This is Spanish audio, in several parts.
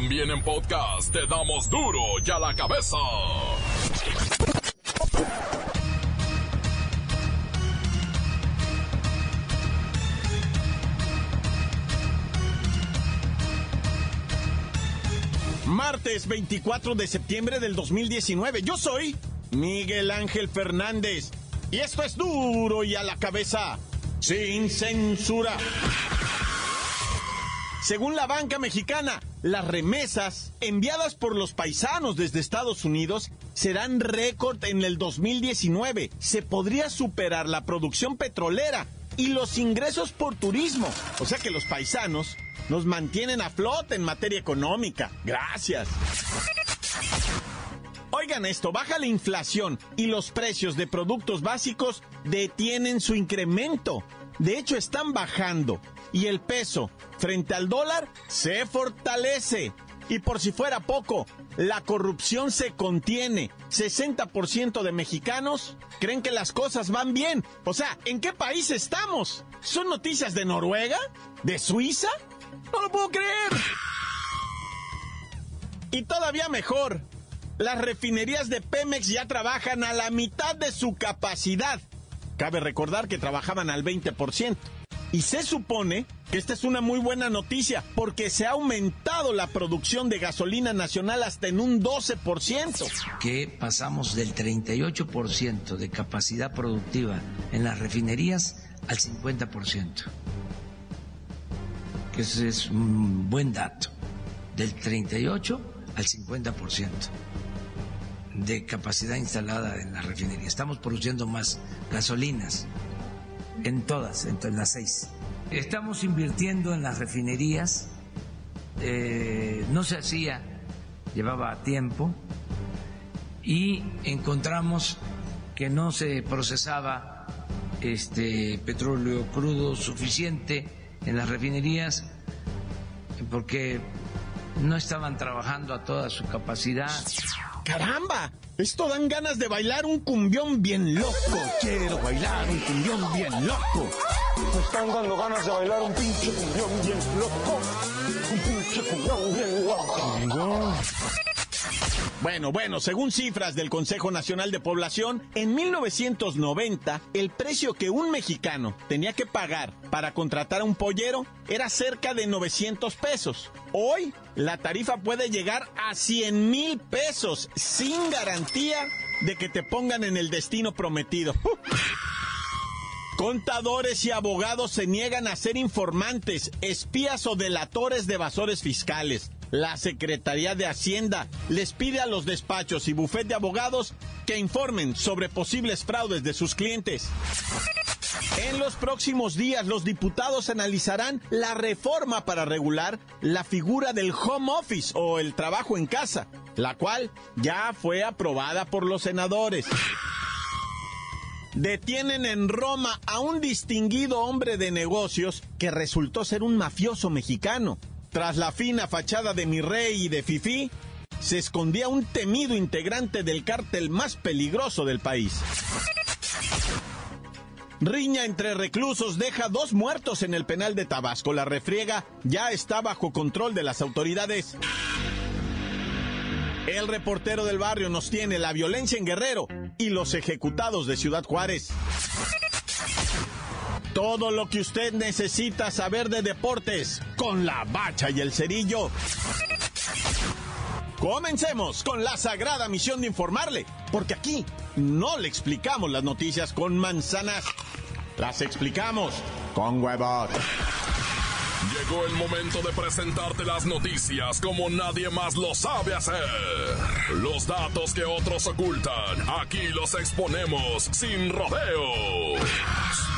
También en podcast te damos duro y a la cabeza. Martes 24 de septiembre del 2019. Yo soy Miguel Ángel Fernández. Y esto es duro y a la cabeza. Sin censura. Según la banca mexicana, las remesas enviadas por los paisanos desde Estados Unidos serán récord en el 2019. Se podría superar la producción petrolera y los ingresos por turismo. O sea que los paisanos nos mantienen a flote en materia económica. Gracias. Oigan esto, baja la inflación y los precios de productos básicos detienen su incremento. De hecho, están bajando y el peso frente al dólar se fortalece. Y por si fuera poco, la corrupción se contiene. 60% de mexicanos creen que las cosas van bien. O sea, ¿en qué país estamos? ¿Son noticias de Noruega? ¿De Suiza? No lo puedo creer. Y todavía mejor, las refinerías de Pemex ya trabajan a la mitad de su capacidad. Cabe recordar que trabajaban al 20%. Y se supone que esta es una muy buena noticia porque se ha aumentado la producción de gasolina nacional hasta en un 12%. Que pasamos del 38% de capacidad productiva en las refinerías al 50%. Que ese es un buen dato. Del 38 al 50% de capacidad instalada en la refinería. Estamos produciendo más gasolinas en todas, en las seis. Estamos invirtiendo en las refinerías, eh, no se hacía, llevaba tiempo, y encontramos que no se procesaba este petróleo crudo suficiente en las refinerías porque no estaban trabajando a toda su capacidad. ¡Caramba! Esto dan ganas de bailar un cumbión bien loco. Quiero bailar un cumbión bien loco. Me están dando ganas de bailar un pinche cumbión bien loco. Un pinche cumbión bien loco. Bueno, bueno, según cifras del Consejo Nacional de Población, en 1990 el precio que un mexicano tenía que pagar para contratar a un pollero era cerca de 900 pesos. Hoy la tarifa puede llegar a 100 mil pesos sin garantía de que te pongan en el destino prometido. Contadores y abogados se niegan a ser informantes, espías o delatores de evasores fiscales. La Secretaría de Hacienda les pide a los despachos y bufet de abogados que informen sobre posibles fraudes de sus clientes. En los próximos días los diputados analizarán la reforma para regular la figura del home office o el trabajo en casa, la cual ya fue aprobada por los senadores. Detienen en Roma a un distinguido hombre de negocios que resultó ser un mafioso mexicano. Tras la fina fachada de mi rey y de Fifi, se escondía un temido integrante del cártel más peligroso del país. Riña entre reclusos deja dos muertos en el penal de Tabasco. La refriega ya está bajo control de las autoridades. El reportero del barrio nos tiene la violencia en Guerrero y los ejecutados de Ciudad Juárez. Todo lo que usted necesita saber de deportes con la bacha y el cerillo. Comencemos con la sagrada misión de informarle, porque aquí no le explicamos las noticias con manzanas, las explicamos con huevos. Llegó el momento de presentarte las noticias como nadie más lo sabe hacer. Los datos que otros ocultan, aquí los exponemos sin rodeos.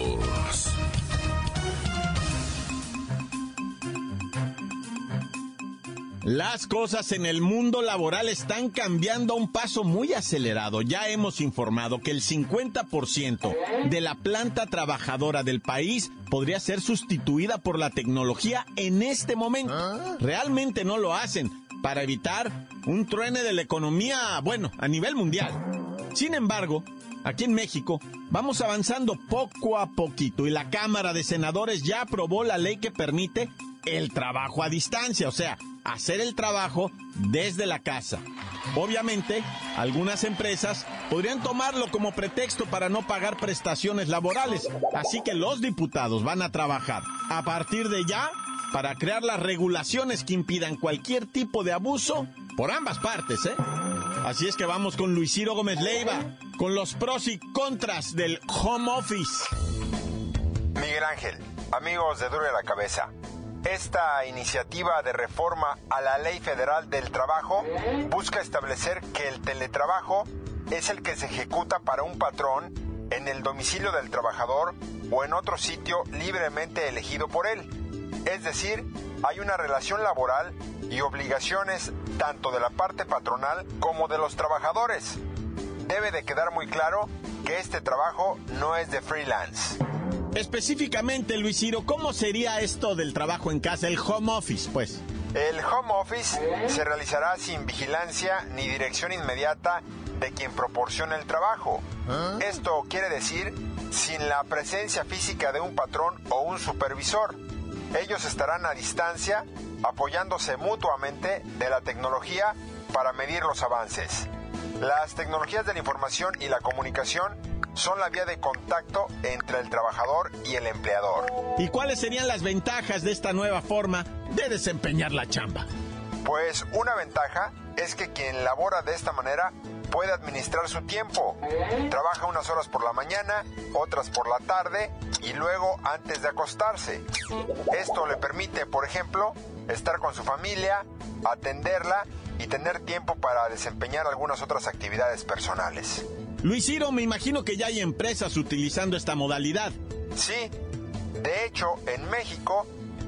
Las cosas en el mundo laboral están cambiando a un paso muy acelerado. Ya hemos informado que el 50% de la planta trabajadora del país podría ser sustituida por la tecnología en este momento. Realmente no lo hacen para evitar un truene de la economía, bueno, a nivel mundial. Sin embargo, aquí en México vamos avanzando poco a poquito y la Cámara de Senadores ya aprobó la ley que permite el trabajo a distancia, o sea, hacer el trabajo desde la casa. Obviamente, algunas empresas podrían tomarlo como pretexto para no pagar prestaciones laborales, así que los diputados van a trabajar a partir de ya para crear las regulaciones que impidan cualquier tipo de abuso por ambas partes, ¿eh? Así es que vamos con Luis Gómez Leiva, con los pros y contras del home office. Miguel Ángel, amigos de Dure la Cabeza. Esta iniciativa de reforma a la Ley Federal del Trabajo busca establecer que el teletrabajo es el que se ejecuta para un patrón en el domicilio del trabajador o en otro sitio libremente elegido por él. Es decir, hay una relación laboral y obligaciones tanto de la parte patronal como de los trabajadores. Debe de quedar muy claro que este trabajo no es de freelance. Específicamente, Luis Ciro, ¿cómo sería esto del trabajo en casa, el home office, pues? El home office se realizará sin vigilancia ni dirección inmediata de quien proporciona el trabajo. Esto quiere decir sin la presencia física de un patrón o un supervisor. Ellos estarán a distancia apoyándose mutuamente de la tecnología para medir los avances. Las tecnologías de la información y la comunicación son la vía de contacto entre el trabajador y el empleador. ¿Y cuáles serían las ventajas de esta nueva forma de desempeñar la chamba? Pues una ventaja es que quien labora de esta manera puede administrar su tiempo. Trabaja unas horas por la mañana, otras por la tarde y luego antes de acostarse. Esto le permite, por ejemplo, estar con su familia, atenderla y tener tiempo para desempeñar algunas otras actividades personales. Luis Ciro, me imagino que ya hay empresas utilizando esta modalidad. Sí, de hecho, en México,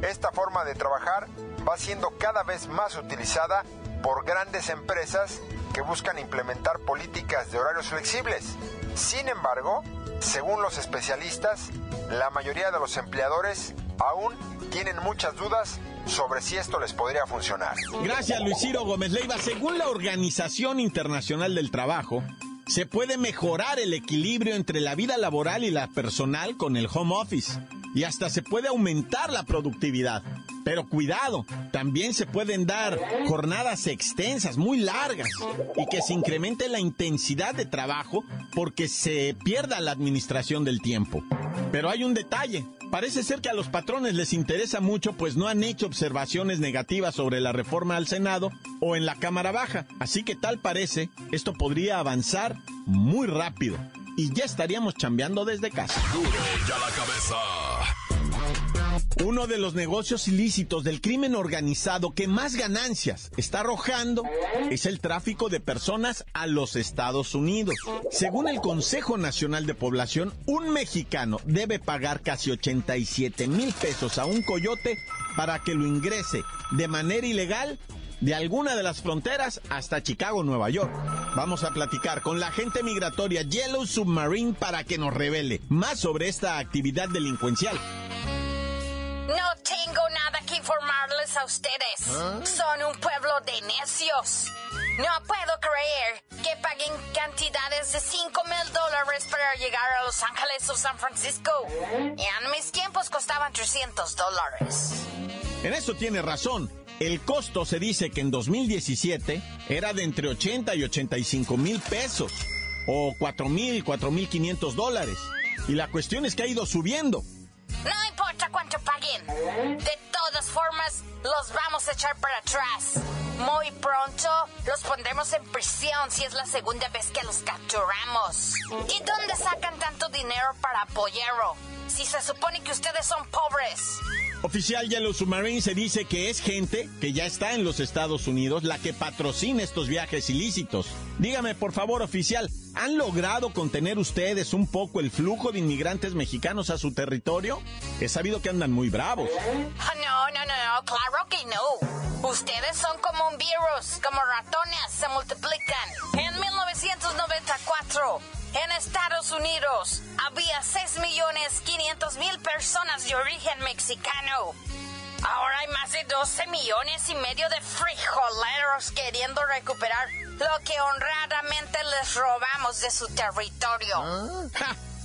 esta forma de trabajar va siendo cada vez más utilizada por grandes empresas que buscan implementar políticas de horarios flexibles. Sin embargo, según los especialistas, la mayoría de los empleadores aún tienen muchas dudas sobre si esto les podría funcionar. Gracias, Luis Ciro Gómez Leiva. Según la Organización Internacional del Trabajo, se puede mejorar el equilibrio entre la vida laboral y la personal con el home office. Y hasta se puede aumentar la productividad. Pero cuidado, también se pueden dar jornadas extensas, muy largas, y que se incremente la intensidad de trabajo porque se pierda la administración del tiempo. Pero hay un detalle. Parece ser que a los patrones les interesa mucho, pues no han hecho observaciones negativas sobre la reforma al Senado o en la Cámara Baja. Así que tal parece, esto podría avanzar muy rápido. Y ya estaríamos chambeando desde casa. Uno de los negocios ilícitos del crimen organizado que más ganancias está arrojando es el tráfico de personas a los Estados Unidos. Según el Consejo Nacional de Población, un mexicano debe pagar casi 87 mil pesos a un coyote para que lo ingrese de manera ilegal de alguna de las fronteras hasta Chicago, Nueva York. Vamos a platicar con la agente migratoria Yellow Submarine para que nos revele más sobre esta actividad delincuencial. No tengo nada que informarles a ustedes. Son un pueblo de necios. No puedo creer que paguen cantidades de 5 mil dólares para llegar a Los Ángeles o San Francisco. En mis tiempos costaban 300 dólares. En eso tiene razón. El costo se dice que en 2017 era de entre 80 y 85 mil pesos, o 4 mil, 4 mil 500 dólares. Y la cuestión es que ha ido subiendo. No importa cuánto paguen. De todas formas, los vamos a echar para atrás. Muy pronto los pondremos en prisión si es la segunda vez que los capturamos. ¿Y dónde sacan tanto dinero para apoyarlo? Si se supone que ustedes son pobres. Oficial Yellow Submarine se dice que es gente que ya está en los Estados Unidos la que patrocina estos viajes ilícitos. Dígame, por favor, oficial, ¿han logrado contener ustedes un poco el flujo de inmigrantes mexicanos a su territorio? He sabido que andan muy bravos. Ah, No, no, no, no, claro que no. Ustedes son como un virus, como ratones, se multiplican. En 1994, en Estados Unidos, había 6.500.000 personas de origen mexicano. Ahora hay más de 12 millones y medio de frijoleros queriendo recuperar lo que honradamente les robamos de su territorio.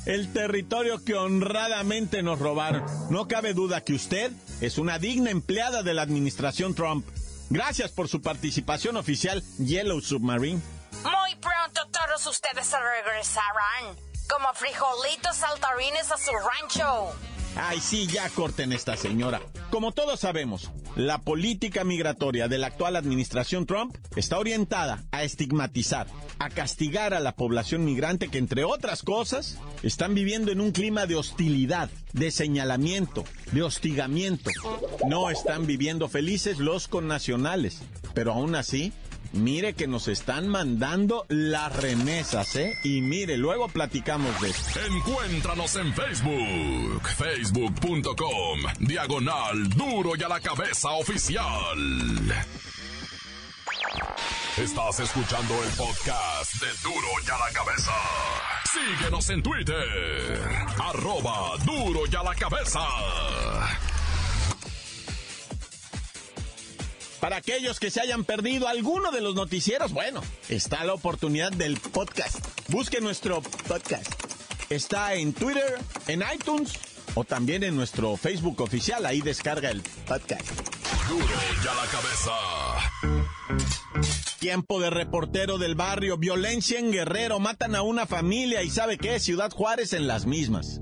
El territorio que honradamente nos robaron. No cabe duda que usted es una digna empleada de la administración Trump. Gracias por su participación oficial, Yellow Submarine. Muy pronto todos ustedes se regresarán como frijolitos saltarines a su rancho. Ay, sí, ya corten esta señora. Como todos sabemos, la política migratoria de la actual administración Trump está orientada a estigmatizar, a castigar a la población migrante que, entre otras cosas, están viviendo en un clima de hostilidad, de señalamiento, de hostigamiento. No están viviendo felices los connacionales, pero aún así Mire que nos están mandando las remesas, ¿eh? Y mire, luego platicamos de esto. Encuéntranos en Facebook, facebook.com, diagonal duro y a la cabeza oficial. Estás escuchando el podcast de duro y a la cabeza. Síguenos en Twitter, arroba duro y a la cabeza. Para aquellos que se hayan perdido alguno de los noticieros, bueno, está la oportunidad del podcast. Busque nuestro podcast. Está en Twitter, en iTunes o también en nuestro Facebook oficial. Ahí descarga el podcast. Duro ya la cabeza. Tiempo de reportero del barrio, violencia en Guerrero, matan a una familia y sabe qué, Ciudad Juárez en las mismas.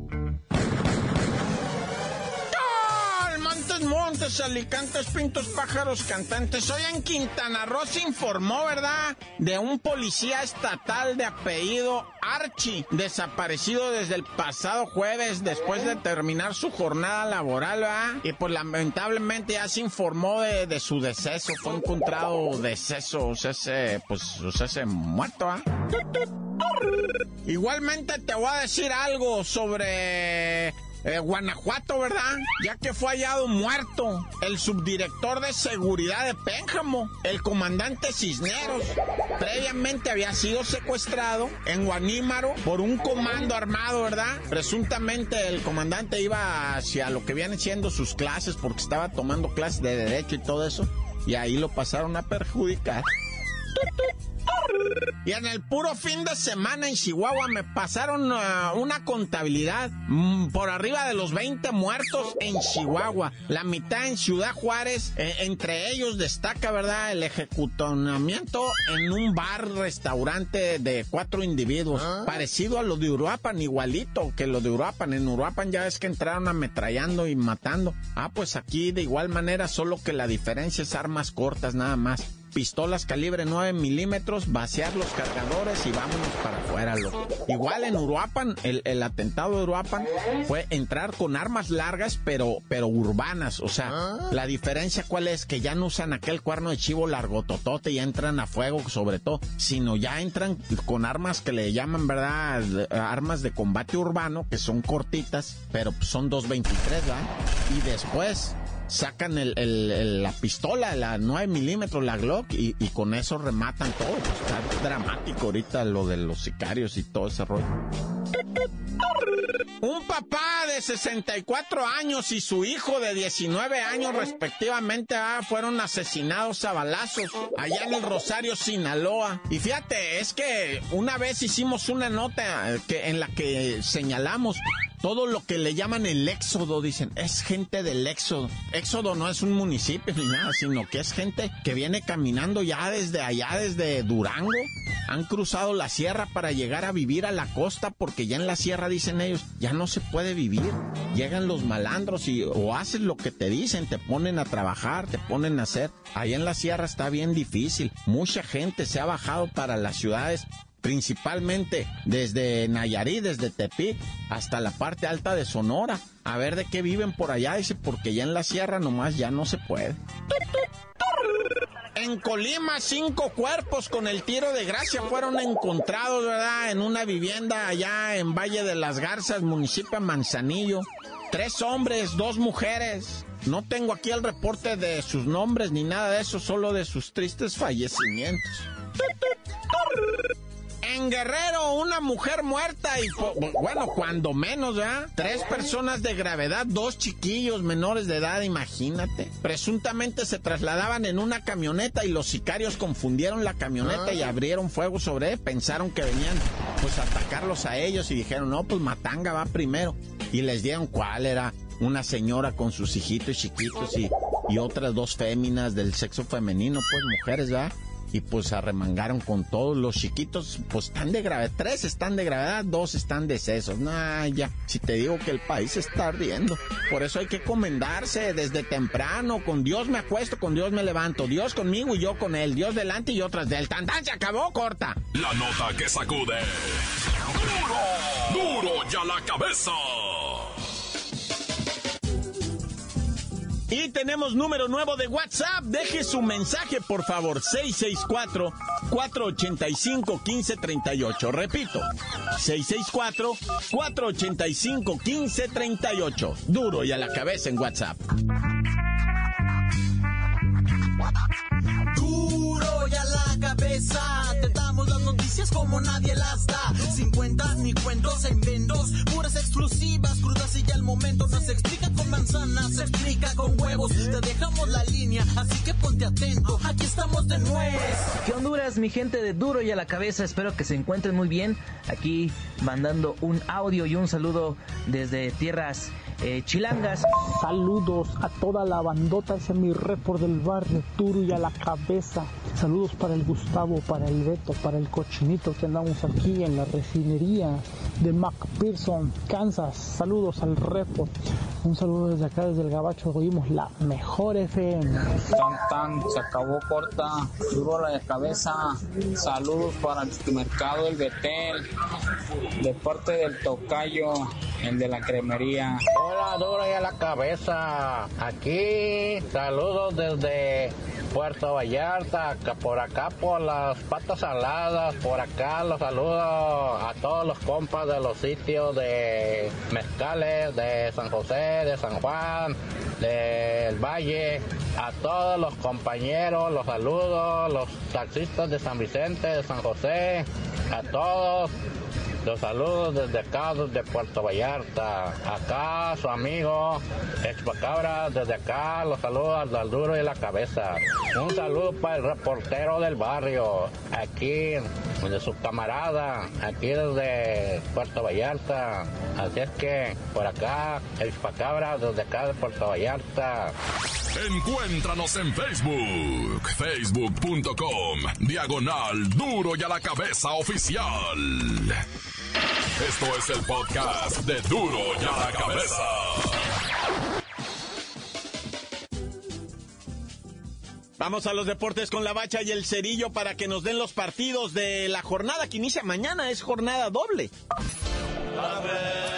Montes, Alicantes, Pintos, Pájaros, Cantantes. Hoy en Quintana Roo se informó, ¿verdad? De un policía estatal de apellido Archie, desaparecido desde el pasado jueves después de terminar su jornada laboral, ¿verdad? Y pues lamentablemente ya se informó de, su deceso. Fue encontrado deceso, o sea, ese, pues, o sea, ese muerto, ¿ah? Igualmente te voy a decir algo sobre eh, Guanajuato, ¿verdad? Ya que fue hallado muerto el subdirector de seguridad de Pénjamo, el comandante Cisneros. Previamente había sido secuestrado en Guanímaro por un comando armado, ¿verdad? Presuntamente el comandante iba hacia lo que vienen siendo sus clases porque estaba tomando clases de derecho y todo eso. Y ahí lo pasaron a perjudicar. Y en el puro fin de semana en Chihuahua me pasaron uh, una contabilidad mm, por arriba de los 20 muertos en Chihuahua. La mitad en Ciudad Juárez. Eh, entre ellos destaca, ¿verdad?, el ejecutonamiento en un bar restaurante de cuatro individuos. Ah. Parecido a lo de Uruapan, igualito que lo de Uruapan. En Uruapan ya es que entraron ametrallando y matando. Ah, pues aquí de igual manera, solo que la diferencia es armas cortas nada más pistolas calibre 9 milímetros, vaciar los cargadores y vámonos para afuera, loco. Igual en Uruapan, el, atentado de Uruapan fue entrar con armas largas, pero, pero urbanas. O sea, ah. la diferencia cuál es que ya no usan aquel cuerno de chivo largo totote y entran a fuego, sobre todo, sino ya entran con armas que le llaman, ¿verdad? Armas de combate urbano, que son cortitas, pero son 223, ¿verdad? Y después sacan el, la pistola, la 9 milímetros, la Glock, y, con eso rematan todo. Pues, está dramático ahorita lo de los sicarios y todo ese rollo. Un papá de 64 años y su hijo de 19 años respectivamente ah, fueron asesinados a balazos allá en el Rosario, Sinaloa. Y fíjate, es que una vez hicimos una nota eh, que, en la que señalamos todo lo que le llaman el éxodo, dicen, es gente del éxodo. Éxodo no es un municipio ni nada, sino que es gente que viene caminando ya desde allá, desde Durango. Han cruzado la sierra para llegar a vivir a la costa porque ya en la sierra, dicen ellos, ya no se puede vivir. Llegan los malandros y o haces lo que te dicen, te ponen a trabajar, te ponen a hacer. Allá en la sierra está bien difícil. Mucha gente se ha bajado para las ciudades principalmente desde Nayarit, desde Tepic, hasta la parte alta de Sonora. A ver de qué viven por allá, dice, porque ya en la sierra nomás ya no se puede. En Colima, cinco cuerpos con el tiro de gracia fueron encontrados, ¿verdad? En una vivienda allá en Valle de las Garzas, municipio Manzanillo. Tres hombres, dos mujeres. No tengo aquí el reporte de sus nombres ni nada de eso, solo de sus tristes fallecimientos. En Guerrero, una mujer muerta y, bueno, cuando menos, ¿ya? Tres personas de gravedad, dos chiquillos menores de edad, imagínate. Presuntamente se trasladaban en una camioneta y los sicarios confundieron la camioneta y ah. abrieron fuego sobre él. Pensaron que venían, pues, a atacarlos a ellos y dijeron, no, pues Matanga va primero. Y les dieron cuál era una señora con sus hijitos chiquitos y, y otras dos féminas del sexo femenino, pues mujeres, ¿verdad? Y pues arremangaron con todos los chiquitos, pues están de gravedad, tres están de gravedad, dos están de sesos. Nah, ya, si te digo que el país está ardiendo, por eso hay que comendarse desde temprano, con Dios me acuesto, con Dios me levanto, Dios conmigo y yo con él, Dios delante y otras del tan se acabó, corta. La nota que sacude. Duro, duro ya la cabeza. Y tenemos número nuevo de WhatsApp. Deje su mensaje, por favor. 664-485-1538. Repito, 664-485-1538. Duro y a la cabeza en WhatsApp. Duro y a la cabeza. Como nadie las da. Sin cuentas ni cuentos en vendos. Puras exclusivas, crudas y ya el momento nos explica manzana se explica con huevos. Te dejamos la línea, así que ponte atento. Aquí estamos de nuevo. ¿Qué Honduras, mi gente de duro y a la cabeza? Espero que se encuentren muy bien. Aquí mandando un audio y un saludo desde tierras eh, chilangas. Saludos a toda la bandota, ese es mi report del barrio, duro y a la cabeza. Saludos para el Gustavo, para el Beto, para el cochinito que andamos aquí en la refinería de McPherson, Kansas. Saludos al report. Un saludo desde acá, desde el Gabacho, oímos la mejor FM. Tan tan, se acabó corta, duro la cabeza. Saludos para el mercado El Betel, de parte del Tocayo, el de la cremería. Hola, duro y a la cabeza. Aquí, saludos desde Puerto Vallarta, por acá por las patas saladas, por acá los saludo a todos los compas de los sitios de Mezcales, de San José, de San Juan, del Valle, a todos los compañeros, los saludos, los taxistas de San Vicente, de San José, a todos los saludos desde acá, desde Puerto Vallarta. Acá su amigo Expacabra, desde acá los saludos al duro y la cabeza. Un saludo para el reportero del barrio, aquí de su camarada, aquí desde Puerto Vallarta. Así es que por acá, el Chupacabra, desde acá de Puerto Vallarta. Encuéntranos en Facebook, facebook.com, diagonal duro y a la cabeza oficial. Esto es el podcast de Duro y a la Cabeza. Vamos a los deportes con la bacha y el cerillo para que nos den los partidos de la jornada que inicia mañana. Es jornada doble. Liga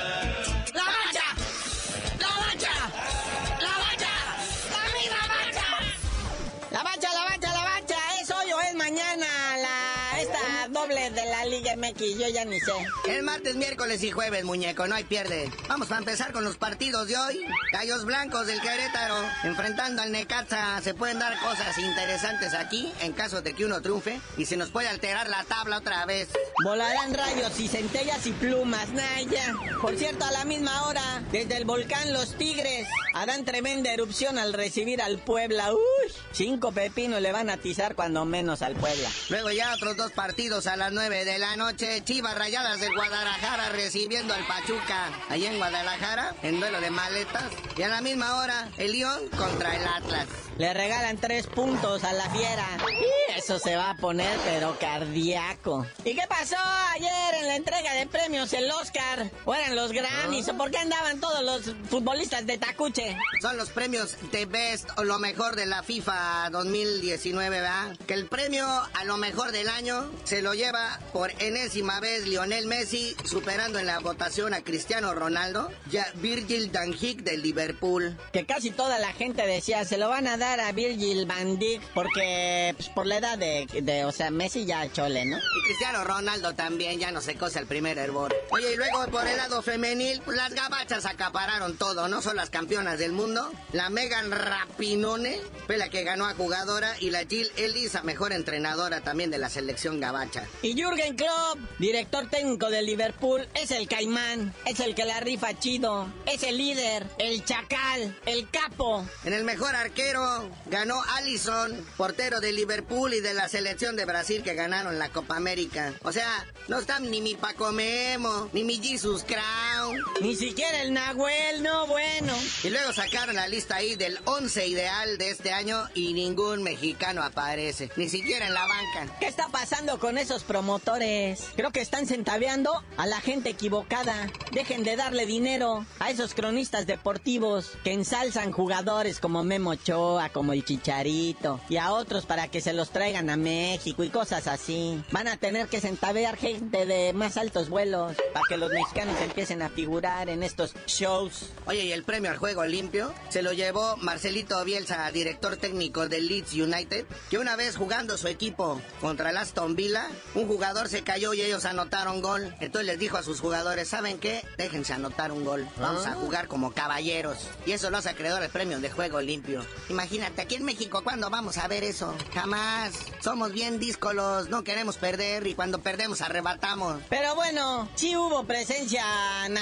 Yo ya ni sé. El martes, miércoles y jueves, muñeco, no hay pierde. Vamos a empezar con los partidos de hoy. Gallos Blancos del Querétaro, enfrentando al Necaxa. Se pueden dar cosas interesantes aquí, en caso de que uno triunfe, y se nos puede alterar la tabla otra vez. Volarán rayos y centellas y plumas, Naya. Por cierto, a la misma hora, desde el volcán Los Tigres, harán tremenda erupción al recibir al Puebla. Uy, cinco pepinos le van a atizar cuando menos al Puebla. Luego ya otros dos partidos a las nueve de la noche, Chivas Rayadas de Guadalajara recibiendo al Pachuca, ahí en Guadalajara, en duelo de maletas. Y a la misma hora, el León contra el Atlas. Le regalan tres puntos a la fiera. Y eso se va a poner pero cardíaco. ¿Y qué pasó ayer en la entrega de premios el Oscar? ¿O eran los Grammys? ¿O por qué andaban todos los futbolistas de Tacuche? Son los premios de Best o lo mejor de la FIFA 2019, ¿verdad? Que el premio a lo mejor del año se lo lleva por enésima vez Lionel Messi, superando en la votación a Cristiano Ronaldo, ya Virgil van Dijk del Liverpool. Que casi toda la gente decía, se lo van a dar a Virgil van Dijk porque pues, por la edad de, de, o sea, Messi ya chole, ¿no? Y Cristiano Ronaldo también ya no se cose el primer hervor. Oye, y luego por el lado femenil, pues las gabachas acapararon todo, ¿no? Son las campeonas del mundo. La Megan Rapinone fue la que ganó a jugadora y la Jill Ellis a mejor entrenadora también de la selección gabacha. Y Jürgen Klopp, director técnico de Liverpool, es el caimán, es el que la rifa chido, es el líder, el chacal, el capo. En el mejor arquero ganó Allison, portero de Liverpool y de la selección de Brasil que ganaron la Copa América. O sea, no están ni mi Paco Memo, ni mi Jesus Crown. Ni siquiera el Nahuel, no bueno. Y luego sacaron la lista ahí del 11 ideal de este año y ningún mexicano aparece, ni siquiera en la banca. ¿Qué está pasando con esos promotores? Creo que están centaveando a la gente equivocada. Dejen de darle dinero a esos cronistas deportivos que ensalzan jugadores como Memo Ochoa, como el Chicharito y a otros para que se los traigan a México y cosas así. Van a tener que centavear gente de más altos vuelos para que los mexicanos empiecen a figurar en estos shows. Oye, y el premio al juego limpio se lo llevó Marcelito Bielsa, director técnico del Leeds United, que una vez jugando su equipo contra el Aston Villa, un jugador se cayó y ellos anotaron gol. Entonces les dijo a sus jugadores, ¿saben qué? Déjense anotar un gol. Vamos a jugar como caballeros. Y eso los acreedor el premio de juego limpio. Imagínate, aquí en México, ¿cuándo vamos a ver eso? Jamás. Somos bien díscolos, no queremos perder y cuando perdemos arrebatamos. Pero bueno, sí hubo presencia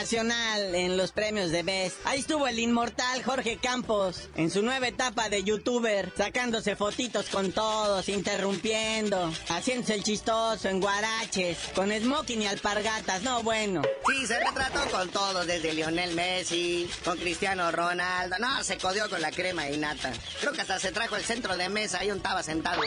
nacional en los premios de Best. Ahí estuvo el inmortal Jorge Campos en su nueva etapa de youtuber, sacándose fotitos con todos, interrumpiendo, haciéndose el chistoso en guaraches, con smoking y alpargatas, no bueno. Sí, se retrató con todos, desde Lionel Messi, con Cristiano Ronaldo. No, se codió con la crema y nata. Creo que hasta se trajo el centro de mesa, ahí un estaba sentado.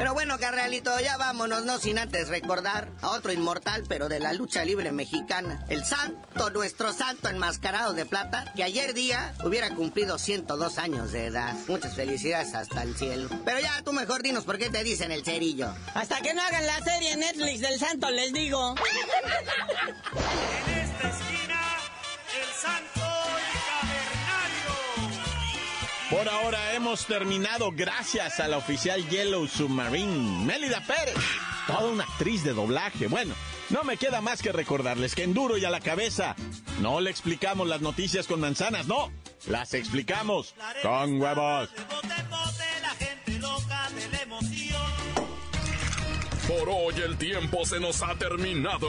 Pero bueno, carnalito, ya vámonos, no sin antes recordar a otro inmortal, pero de la lucha libre mexicana. El santo, nuestro santo enmascarado de plata, que ayer día hubiera cumplido 102 años de edad. Muchas felicidades hasta el cielo. Pero ya tú mejor dinos por qué te dicen el cerillo. Hasta que no hagan la serie Netflix del santo, les digo. En esta esquina, el santo Por ahora hemos terminado gracias a la oficial Yellow Submarine, Mélida Pérez, toda una actriz de doblaje. Bueno, no me queda más que recordarles que en duro y a la cabeza no le explicamos las noticias con manzanas, no, las explicamos con huevos. Por hoy el tiempo se nos ha terminado.